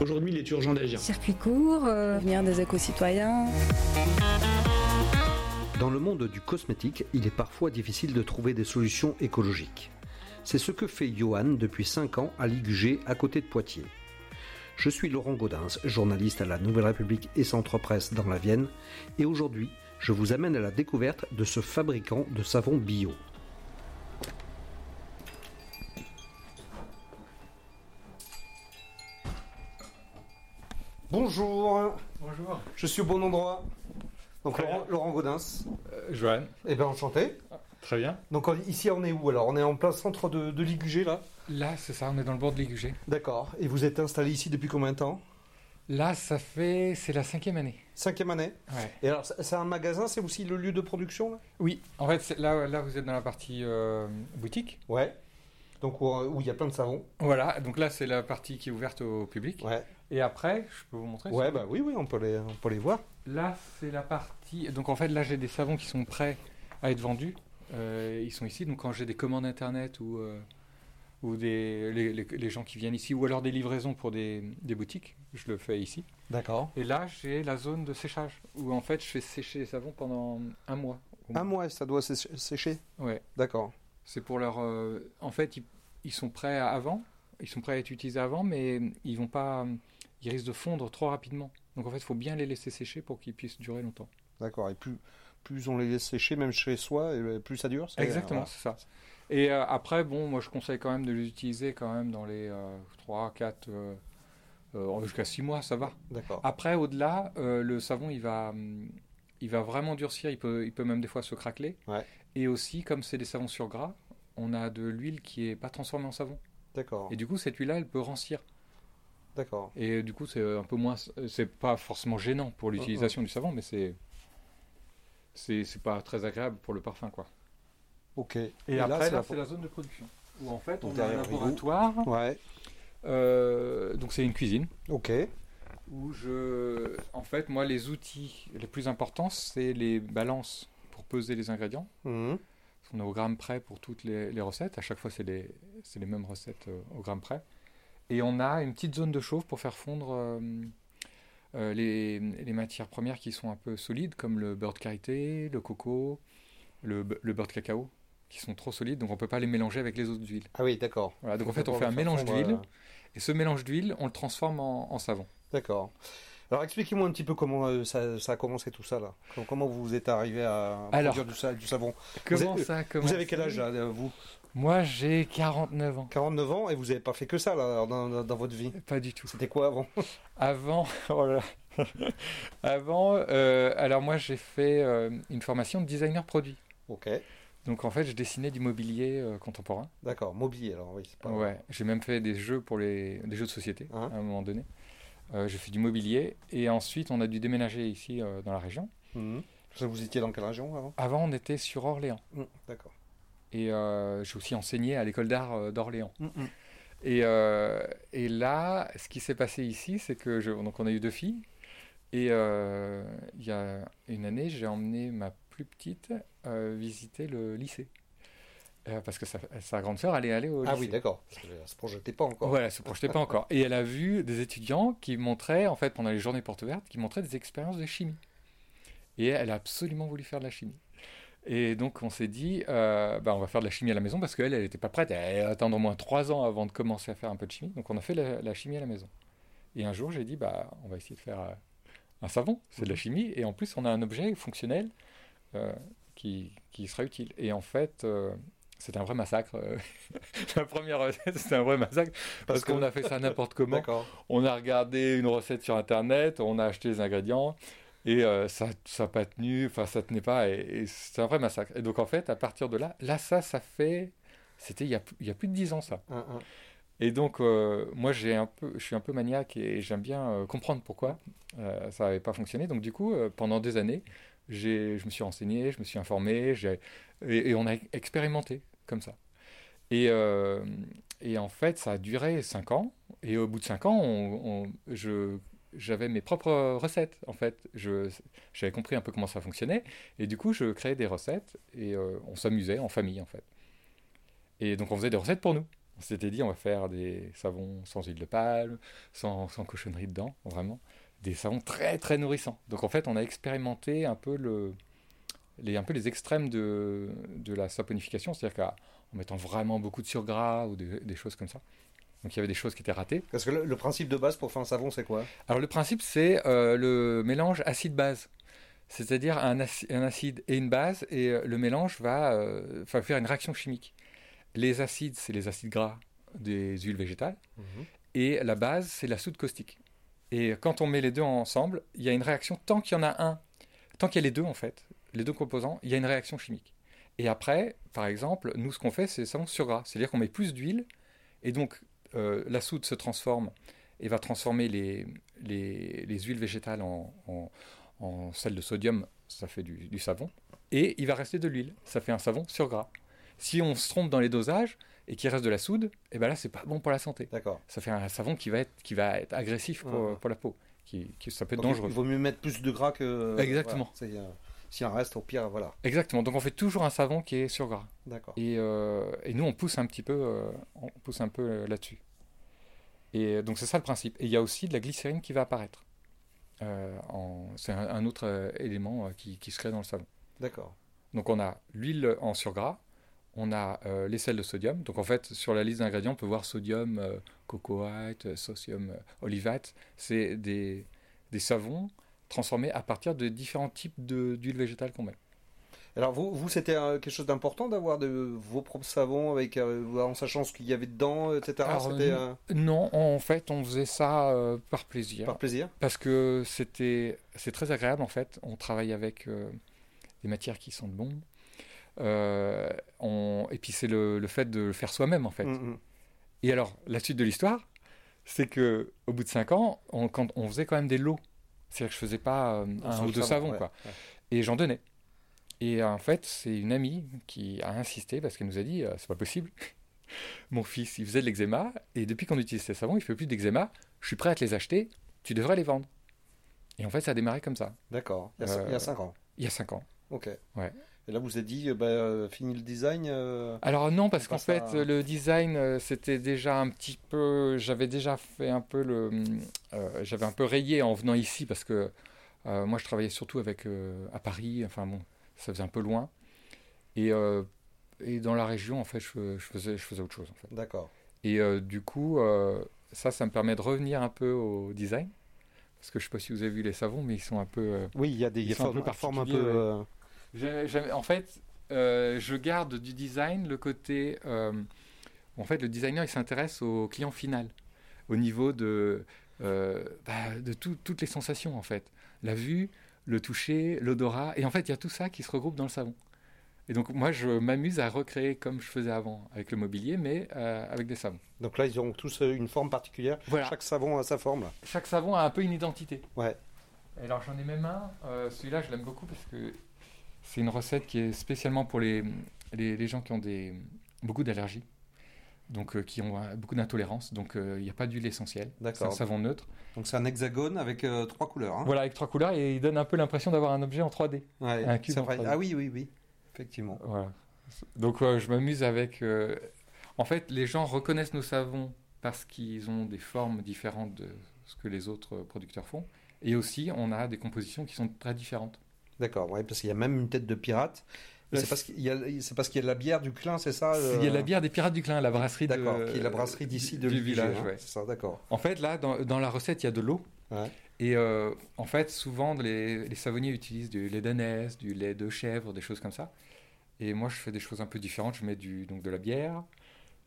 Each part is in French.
Aujourd'hui, il est urgent d'agir. Circuit court, euh, venir des éco-citoyens. Dans le monde du cosmétique, il est parfois difficile de trouver des solutions écologiques. C'est ce que fait Johan depuis 5 ans à Ligugé, à côté de Poitiers. Je suis Laurent Gaudens, journaliste à la Nouvelle République et Centre Presse dans la Vienne, et aujourd'hui, je vous amène à la découverte de ce fabricant de savon bio. Bonjour. Bonjour. Je suis au bon endroit. Donc Laurent, Laurent Gaudens. Euh, Joanne. Eh bien enchanté. Très bien. Donc ici on est où alors? On est en plein centre de, de Ligugé là? Là, c'est ça, on est dans le bord de Ligugé. D'accord. Et vous êtes installé ici depuis combien de temps? Là, ça fait. C'est la cinquième année. Cinquième année Ouais. Et alors c'est un magasin, c'est aussi le lieu de production là? Oui, en fait, là, là, vous êtes dans la partie euh, boutique. Ouais. Donc où où il y a plein de savons. Voilà, donc là, c'est la partie qui est ouverte au public. Ouais. Et après, je peux vous montrer Ouais, bah oui, oui, on peut les, on peut les voir. Là, c'est la partie. Donc en fait, là, j'ai des savons qui sont prêts à être vendus. Euh, ils sont ici. Donc quand j'ai des commandes internet ou, euh, ou des, les, les- les gens qui viennent ici, ou alors des livraisons pour des, des boutiques, je le fais ici. D'accord. Et là, j'ai la zone de séchage où en fait, je fais sécher les savons pendant un mois. Un mois, ça doit sé- sécher? Ouais. D'accord. C'est pour leur. euh, en fait, ils, ils sont prêts à- avant. Ils sont prêts à être utilisés avant, mais ils vont pas. Ils risquent de fondre trop rapidement. Donc en fait, il faut bien les laisser sécher pour qu'ils puissent durer longtemps. D'accord. Et plus, plus on les laisse sécher, même chez soi, et plus ça dure. c'est- Exactement, voilà. c'est ça. Et euh, après, bon, moi je conseille quand même de les utiliser quand même dans les 3, 4, euh, jusqu'à 6 mois, ça va. D'accord. Après, au-delà, euh, le savon, il va, hum, il va vraiment durcir, il peut, il peut même des fois se craqueler. Ouais. Et aussi, comme c'est des savons sur gras, on a de l'huile qui est pas transformée en savon. D'accord. Et du coup, cette huile-là, elle peut rancir. D'accord. Et du coup, c'est un peu moins, c'est pas forcément gênant pour l'utilisation du savon, mais c'est, c'est, pas très agréable pour le parfum, quoi. Ok. Et, là, après, c'est là, la- c'est la zone de production. Où en fait, on a un laboratoire. Ouais. euh, donc c'est une cuisine. Ok. Où je. En fait, moi, les outils les plus importants, c'est les balances pour peser les ingrédients. Mhm. On est au gramme près pour toutes les, les recettes. À chaque fois, c'est les, c'est les mêmes recettes euh, au gramme près. Et on a une petite zone de chauffe pour faire fondre euh, euh, les, les matières premières qui sont un peu solides, comme le beurre de karité, le coco, le, le beurre de cacao, qui sont trop solides, donc on ne peut pas les mélanger avec les autres huiles. Ah oui, d'accord. Voilà, donc en fait, on fait un mélange d'huile, euh, et ce mélange d'huile, on le transforme en, en savon. D'accord. Alors expliquez-moi un petit peu comment euh, ça, ça a commencé tout ça là. Com- Comment vous êtes arrivé à Alors. produire du, sa- du savon Comment avez- ça a Vous avez quel âge là, vous? Moi, j'ai 49 ans. 49 ans et vous n'avez pas fait que ça là dans, votre vie? Pas du tout. C'était quoi avant? Avant, oh là. Avant, euh, alors moi j'ai fait euh, une formation de designer produit. Ok. Donc en fait, je dessinais du mobilier euh, contemporain. D'accord. Mobilier alors oui. pas- Ouais, j'ai même fait des jeux pour les des jeux de société Hein? à un moment donné. Euh, j'ai fait du mobilier et ensuite on a dû déménager ici euh, dans la région. Mhm. Vous étiez dans quelle région avant? Avant, on était sur Orléans Mhm, D'accord. et euh, j'ai aussi enseigné à l'école d'art d'Orléans. Mhm. Et, euh, et là, ce qui s'est passé ici, c'est que je, donc on a eu deux filles. Et euh, il y a une année, j'ai emmené ma plus petite euh, visiter le lycée. Euh, parce que sa, sa grande sœur allait aller au Ah lycée. oui, d'accord. Elle se projetait pas encore. Voilà, elle se projetait pas encore. Et elle a vu des étudiants qui montraient, en fait, pendant les journées portes ouvertes, qui montraient des expériences de chimie. Et elle a absolument voulu faire de la chimie. Et donc on s'est dit, euh, bah, on va faire de la chimie à la maison parce qu'elle, elle n'était pas prête. Elle attendre au moins trois ans avant de commencer à faire un peu de chimie. Donc on a fait la, la chimie à la maison. Et un jour, j'ai dit, bah, on va essayer de faire euh, un savon. C'est de la chimie. Et en plus, on a un objet fonctionnel euh, qui, qui sera utile. Et en fait, c'était un vrai massacre. euh. la première recette, c'était un vrai massacre parce, Parce que- qu'on a fait ça n'importe comment. On a regardé une recette sur internet, on a acheté les ingrédients et euh, ça ça n'a pas tenu, enfin ça tenait pas et, et c'était un vrai massacre. Et donc en fait, à partir de là, là ça, ça fait, c'était il y a, il y a plus de 10 ans ça. Un, un. Et donc, euh, moi, j'ai un peu, je suis un peu maniaque et j'aime bien euh, comprendre pourquoi euh, ça n'avait pas fonctionné. Donc, du coup, pendant des années, je me suis renseigné, je me suis informé, et, on a expérimenté comme ça. Et, euh, en fait, ça a duré 5 ans. Et au bout de 5 ans, j'avais mes propres recettes. En fait, j'avais compris un peu comment ça fonctionnait. Et du coup, je créais des recettes et euh, on s'amusait en famille, en fait. Et donc, on faisait des recettes pour nous. On s'était dit, on va faire des savons sans huile de palme, sans cochonnerie dedans, vraiment. Des savons très, très nourrissants. Donc, en fait, on a expérimenté un peu, le, les, un peu les extrêmes de, de la saponification, c'est-à-dire qu'en mettant vraiment beaucoup de surgras ou des, des choses comme ça. Donc, il y avait des choses qui étaient ratées. Parce que le, le principe de base pour faire un savon, c'est quoi? Alors, le principe, c'est euh, le mélange acide-base. C'est-à-dire un, aci- un acide et une base, et euh, le mélange va, euh, va faire une réaction chimique. Les acides, c'est les acides gras des huiles végétales, et la base, c'est la soude caustique. Et quand on met les deux ensemble, il y a une réaction, tant qu'il y en a un, tant qu'il y a les deux en fait, les deux composants, il y a une réaction chimique. Et après, par exemple, nous, ce qu'on fait, c'est savon sur gras. C'est-à-dire qu'on met plus d'huile, et donc euh, la soude se transforme et va transformer les, les, les huiles végétales en, en, de sodium, ça fait du savon, et il va rester de l'huile, ça fait un savon sur gras. Si on se trompe dans les dosages et qu'il reste de la soude, et ben là c'est pas bon pour la santé. D'accord. Ça fait un savon qui va être, qui va être agressif pour, Ouais. pour la peau, qui, qui- ça peut être Donc, dangereux. Il vaut mieux mettre plus de gras que. Exactement. Voilà, euh, S'il en reste, au pire, voilà. Exactement. Donc on fait toujours un savon qui est sur gras. D'accord. Et, euh, et nous, on pousse un petit peu, euh, on pousse un peu là-dessus. Et donc c'est ça le principe. Et il y a aussi de la glycérine qui va apparaître. Euh, en- c'est un, un autre élément qui, qui se crée dans le savon. D'accord. Donc on a l'huile en surgras, on a euh, les sels de sodium. Donc en fait, sur la liste d'ingrédients, on peut voir sodium, euh, cocoate, euh, sodium, euh, olivate. C'est des, des savons transformés à partir de différents types de- d'huile végétale qu'on met. Alors, vous, vous c'était quelque chose d'important d'avoir de vos propres savons avec, en sachant ce qu'il y avait dedans, etc. Alors, Non, en fait, on faisait ça par plaisir. par plaisir Parce que c'était c'est très agréable en fait. On travaille avec des matières qui sentent bon. Euh, on- et puis c'est le, le fait de le faire soi-même en fait. Mm, mm. Et alors la suite de l'histoire, c'est que au bout de 5 ans, on, quand, on faisait quand même des lots. C'est-à-dire que je faisais pas euh, un ou deux savon, savons ouais, quoi. ouais. Et j'en donnais. Et euh, en fait, c'est une amie qui a insisté parce qu'elle nous a dit euh, c'est pas possible. Mon fils, il faisait de l'eczéma et depuis qu'on utilise ces savons, il fait plus d'eczéma. Je suis prêt à te les acheter. Tu devrais les vendre. Et en fait, ça a démarré comme ça. D'accord. Il y a cin- Euh, il y a 5 ans. Il y a 5 ans. Ok. Ouais. Et là, vous êtes dit, euh, bah, euh, fini le design euh, Alors non, parce qu'en fait, à- le design, c'était déjà un petit peu... J'avais déjà fait un peu le... euh, J'avais un peu rayé en venant ici, parce que euh, moi, je travaillais surtout avec euh, à Paris. Enfin bon, ça faisait un peu loin. Et, euh, et dans la région, en fait, je, je faisais, je faisais autre chose, en fait. D'accord. Et euh, du coup, euh, ça, ça me permet de revenir un peu au design. Parce que je sais pas si vous avez vu les savons, mais ils sont un peu... euh, Oui, il y a des sont un peu en fait, euh, je garde du design le côté. euh, en fait, le designer il s'intéresse au client final, au niveau de, euh, bah, de tout- toutes les sensations en fait, la vue, le toucher, l'odorat, et en fait il y a tout ça qui se regroupe dans le savon. Et donc moi je m'amuse à recréer comme je faisais avant avec le mobilier, mais euh, avec des savons. Donc là, ils ont tous une forme particulière. Voilà. Chaque savon a sa forme. là. Chaque savon a un peu une identité. Ouais. Alors j'en ai même un, euh, celui-là je l'aime beaucoup parce que c'est une recette qui est spécialement pour les, les, les gens qui ont des, beaucoup d'allergies, donc euh, qui ont euh, beaucoup d'intolérance, donc euh, il n'y a pas d'huile essentielle, c'est un savon neutre. Donc c'est un hexagone avec euh, trois couleurs. hein. Voilà, avec trois couleurs et il donne un peu l'impression d'avoir un objet en 3D. Ouais, Un cube en vrai. 3D. Ah oui, oui, oui. Effectivement. Voilà. Donc je m'amuse avec... En fait, les gens reconnaissent nos savons parce qu'ils ont des formes différentes de ce que les autres producteurs font. Et aussi, on a des compositions qui sont très différentes. D'accord, ouais, parce qu'il y a même une tête de pirate. C'est parce qu'il y a, c'est parce qu'il y a de la bière du Clin, c'est ça Il y a euh, la bière des Pirates du Clin, la brasserie. D'accord, qui est la brasserie d'ici de du village. hein, ouais. C'est ça, d'accord. En fait, là, dans, dans la recette, il y a de l'eau. Ouais. Et euh, en fait, souvent, les, les savonniers utilisent du lait d'ânesse, du lait de chèvre, des choses comme ça. Et moi, je fais des choses un peu différentes. Je mets du, donc de la bière,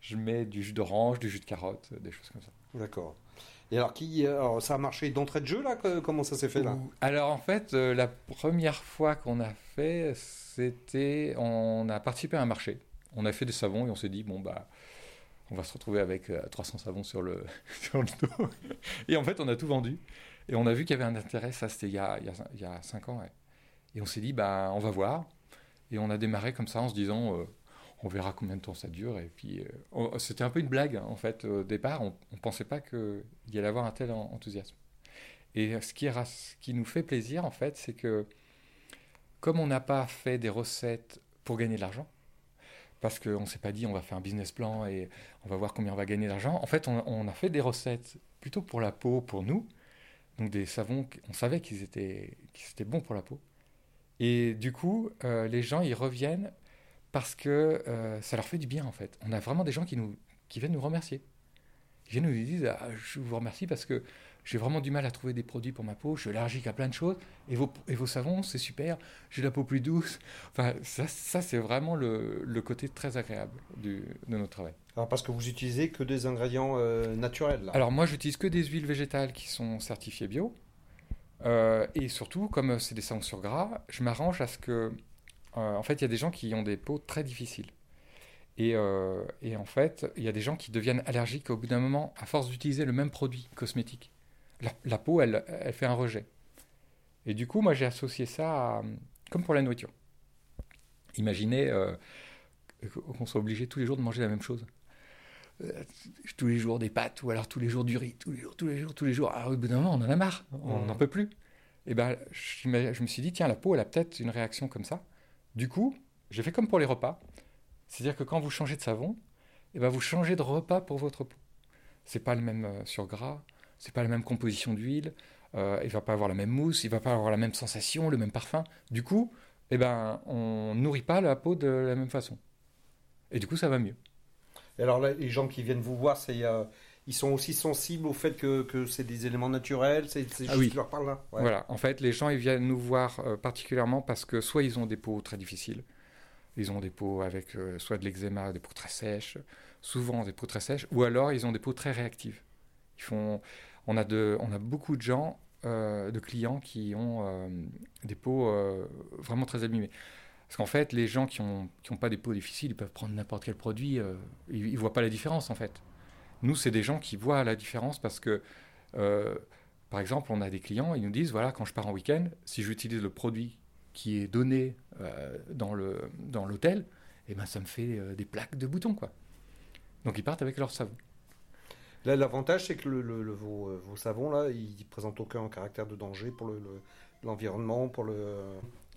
je mets du jus d'orange, du jus de carotte, des choses comme ça. D'accord. Et alors, qui, alors, ça a marché d'entrée de jeu, là Comment ça s'est fait, là? Alors, en fait, euh, la première fois qu'on a fait, c'était... On a participé à un marché. On a fait des savons et on s'est dit, bon, bah... on va se retrouver avec 300 savons sur le, sur le dos. Et en fait, on a tout vendu. Et on a vu qu'il y avait un intérêt, ça c'était il, y a, il, y a, 5 ans. Et on s'est dit, bah, on va voir. Et on a démarré comme ça en se disant, on verra combien de temps ça dure. Et puis, c'était un peu une blague, en fait, au départ. On ne pensait pas qu'il y allait avoir un tel enthousiasme. Et ce qui, ce qui nous fait plaisir, en fait, c'est que comme on n'a pas fait des recettes pour gagner de l'argent, parce qu'on ne s'est pas dit on va faire un business plan et on va voir combien on va gagner d'argent, en fait, on, a fait des recettes plutôt pour la peau, pour nous. Donc des savons, on savait qu'ils étaient, étaient bons pour la peau. Et du coup, euh, les gens, ils reviennent parce que euh, ça leur fait du bien, en fait. On a vraiment des gens qui, nous, qui viennent nous remercier. Ils viennent nous dire, ah, je vous remercie parce que j'ai vraiment du mal à trouver des produits pour ma peau, je suis allergique à plein de choses, et vos, et vos savons, c'est super, j'ai la peau plus douce. Enfin, ça, ça c'est vraiment le, le, côté très agréable du, de notre travail. Alors parce que vous utilisez que des ingrédients euh, naturels là. Alors moi, j'utilise que des huiles végétales qui sont certifiées bio. Euh, et surtout, comme c'est des savons sur gras, je m'arrange à ce que... Euh, en fait, il y a des gens qui ont des peaux très difficiles. Et, et, en fait, il y a des gens qui deviennent allergiques au bout d'un moment à force d'utiliser le même produit cosmétique la, peau, elle, elle, fait un rejet. Et du coup, moi, j'ai associé ça à, comme pour la nourriture. Imaginez euh, qu'on soit obligé tous les jours de manger la même chose. Euh, tous les jours des pâtes, ou alors tous les jours du riz, tous les jours, tous les jours, tous les jours. Ah, au bout d'un moment, on en a marre, on n'en peut plus. Et ben, je, me suis dit, tiens, la peau, elle a peut-être une réaction comme ça. Du coup, j'ai fait comme pour les repas. C'est-à-dire que quand vous changez de savon, et ben, vous changez de repas pour votre peau. C'est pas le même euh, sur gras, c'est pas la même composition d'huile, euh, il va pas avoir la même mousse, il va pas avoir la même sensation, le même parfum. Du coup, eh ben, on nourrit pas la peau de la même façon. Et du coup, ça va mieux. Et alors les gens qui viennent vous voir, c'est euh, ils sont aussi sensibles au fait que, que c'est des éléments naturels, c'est ah juste oui. leur parle là. Voilà, en fait, les gens ils viennent nous voir euh, particulièrement parce que soit ils ont des peaux très difficiles, ils ont des peaux avec euh, soit de l'eczéma, des peaux très sèches, souvent des peaux très sèches, ou alors ils ont des peaux très réactives. Ils font on a, de, on a beaucoup de gens, euh, de clients qui ont des peaux vraiment très abîmées. Parce qu'en fait, les gens qui n'ont qui ont pas des peaux difficiles, ils peuvent prendre n'importe quel produit, ils ne voient pas la différence en fait. Nous, c'est des gens qui voient la différence parce que, par exemple, on a des clients, ils nous disent, voilà, quand je pars en week-end, si j'utilise le produit qui est donné dans l'hôtel, dans eh ben, ça me fait des plaques de boutons. Quoi. Donc ils partent avec leur savon. Là, l'avantage, c'est que le, vos, savons, là, ils présentent aucun caractère de danger pour l'environnement, pour le...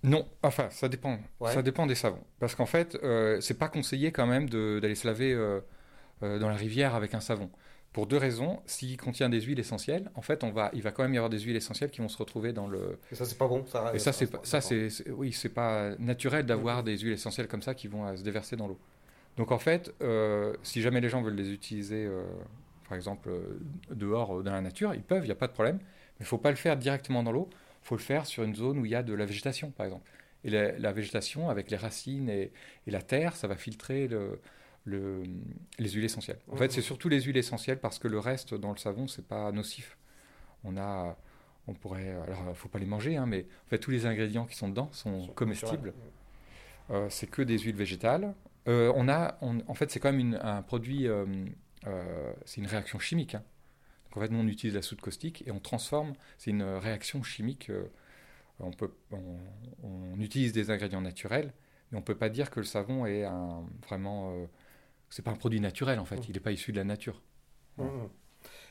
Non, enfin, ça dépend. Ça dépend des savons. Parce qu'en fait, euh, c'est pas conseillé quand même d'aller se laver euh, euh, dans la rivière avec un savon. Pour deux raisons. S'il contient des huiles essentielles, en fait, on va, il va quand même y avoir des huiles essentielles qui vont se retrouver dans le. Et ça, c'est pas bon. Ça, Et ça, c'est ça, c'est oui, c'est pas naturel d'avoir des huiles essentielles comme ça qui vont se déverser dans l'eau. Donc en fait, si jamais les gens veulent les utiliser par exemple euh, dehors euh, dans la nature, ils peuvent, il n'y a pas de problème, mais il ne faut pas le faire directement dans l'eau, il faut le faire sur une zone où il y a de la végétation, par exemple. Et la, végétation, avec les racines et, la terre, ça va filtrer le, le, les huiles essentielles. En fait, c'est surtout les huiles essentielles parce que le reste dans le savon, c'est pas nocif. On a, on pourrait, alors faut pas les manger, hein, mais en fait tous les ingrédients qui sont dedans sont, comestibles. Euh, c'est que des huiles végétales. on a, en fait, c'est quand même un produit euh, c'est une réaction chimique. Hein. Donc en fait, nous, on utilise la soude caustique et on transforme, c'est une réaction chimique. Euh, on, peut, on, utilise des ingrédients naturels, mais on ne peut pas dire que le savon est un, vraiment. C'est pas un produit naturel en fait, mmh. il n'est pas issu de la nature. Mmh.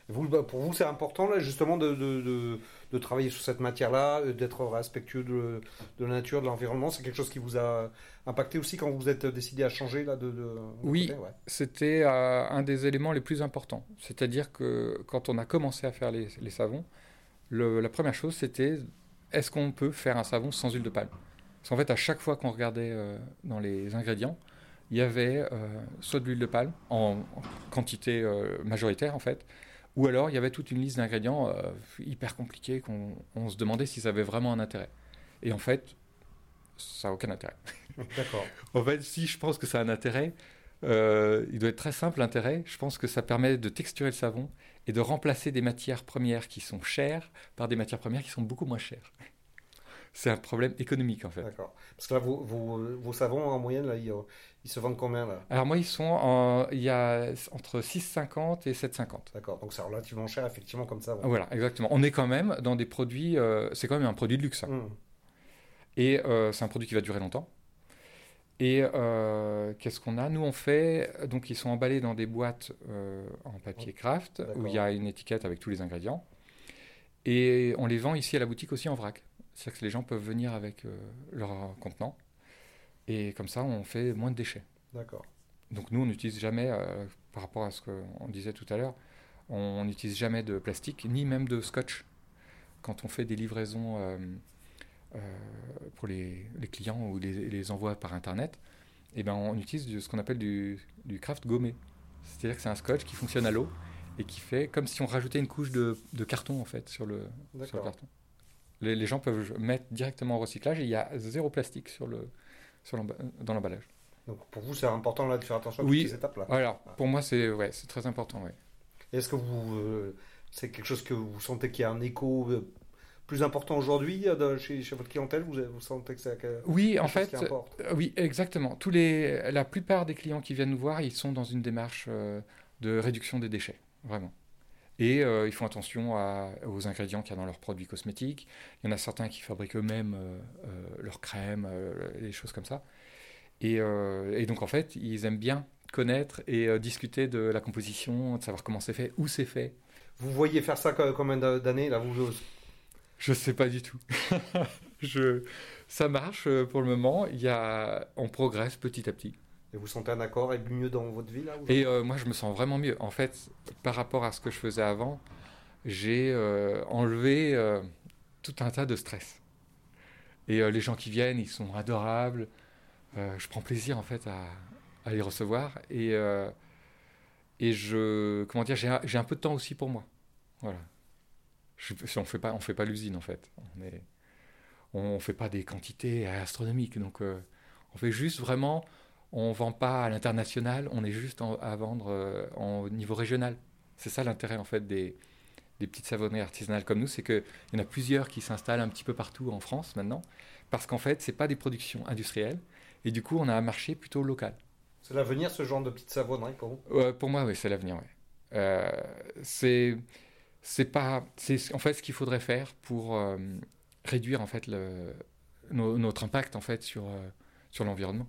Bah, pour vous, c'est important là, justement de, de, travailler sur cette matière-là, euh, d'être respectueux de, la nature, de l'environnement. C'est quelque chose qui vous a impacté aussi quand vous êtes décidé à changer là de. oui, c'était euh, un des éléments les plus importants. C'est-à-dire que quand on a commencé à faire les, savons, la première chose c'était est-ce qu'on peut faire un savon sans huile de palme? Parce qu'en fait, à chaque fois qu'on regardait euh, dans les ingrédients, il y avait soit de l'huile de palme en, quantité majoritaire en fait, ou alors, il y avait toute une liste d'ingrédients euh, hyper compliqués qu'on se demandait si ça avait vraiment un intérêt. Et en fait, ça n'a aucun intérêt. D'accord. en fait, si je pense que ça a un intérêt, euh, il doit être très simple l'intérêt. Je pense que ça permet de texturer le savon et de remplacer des matières premières qui sont chères par des matières premières qui sont beaucoup moins chères. C'est un problème économique en fait. D'accord. Parce que là, vos, vos, vos savons en moyenne, là, ils, ils se vendent combien là? Alors moi, ils sont en, il y a entre 6,50 et 7,50. D'accord, donc c'est relativement cher effectivement comme ça. Voilà, exactement. On est quand même dans des produits, euh, c'est quand même un produit de luxe. hein. Hum. Et euh, c'est un produit qui va durer longtemps. Et euh, qu'est-ce qu'on a? Nous, on fait, donc ils sont emballés dans des boîtes en papier craft, où il y a une étiquette avec tous les ingrédients. Et on les vend ici à la boutique aussi en vrac. C'est-à-dire que les gens peuvent venir avec euh, leur contenant. Et comme ça, on fait moins de déchets. D'accord. Donc nous, on n'utilise jamais, euh, par rapport à ce qu'on disait tout à l'heure, on n'utilise jamais de plastique, ni même de scotch. Quand on fait des livraisons euh, euh, pour les, les clients ou les, les envois par Internet, eh ben, on utilise du- ce qu'on appelle du, du craft gommé. C'est-à-dire que c'est un scotch qui fonctionne à l'eau et qui fait comme si on rajoutait une couche de, de carton en fait sur le, sur le carton. Les, les gens peuvent mettre directement au recyclage et il y a zéro plastique sur le, sur dans l'emballage. Donc pour vous, c'est important là de faire attention à Oui. toutes ces étapes là. Alors, pour moi, c'est ouais, très important. Ouais. Est-ce que vous, euh, c'est quelque chose que vous sentez qu'il y a un écho euh, plus important aujourd'hui euh, chez, chez votre clientèle? Vous, vous sentez que c'est que- Oui, en quelque chose fait, qui importe? oui, exactement. Tous les, la plupart des clients qui viennent nous voir, ils sont dans une démarche euh, de réduction des déchets, vraiment. Et euh, ils font attention à- aux ingrédients qu'il y a dans leurs produits cosmétiques. Il y en a certains qui fabriquent eux-mêmes euh, euh, leurs crèmes, les choses comme ça. Et, et donc, en fait, ils aiment bien connaître et discuter de la composition, de savoir comment c'est fait, où c'est fait. Vous voyez faire ça co- combien d'a- d'années là vous, Je sais pas du tout. Je, ça marche pour le moment. Il y a, on progresse petit à petit. Et vous sentez un accord et mieux dans votre vie là Et euh, moi, je me sens vraiment mieux. En fait, par rapport à ce que je faisais avant, j'ai euh, enlevé euh, tout un tas de stress. Et les gens qui viennent, ils sont adorables. Je prends plaisir en fait à, les recevoir. Et, et je, comment dire, j'ai un, peu de temps aussi pour moi. Voilà. Je, on fait pas, fait pas l'usine en fait. On est, on fait pas des quantités astronomiques. Donc, on fait juste vraiment on vend pas à l'international, on est juste en- à vendre euh, en- au niveau régional. C'est ça l'intérêt en fait des, des petites savonneries artisanales comme nous, c'est qu'il y en a plusieurs qui s'installent un petit peu partout en France maintenant, parce qu'en fait, c'est pas des productions industrielles, et du coup, on a un marché plutôt local. C'est l'avenir ce genre de petite savonnerie pour vous? Pour moi, oui, c'est l'avenir. Ouais. Euh, c'est c'est pas c'est en fait ce qu'il faudrait faire pour euh, réduire en fait le, no- notre impact en fait sur sur l'environnement.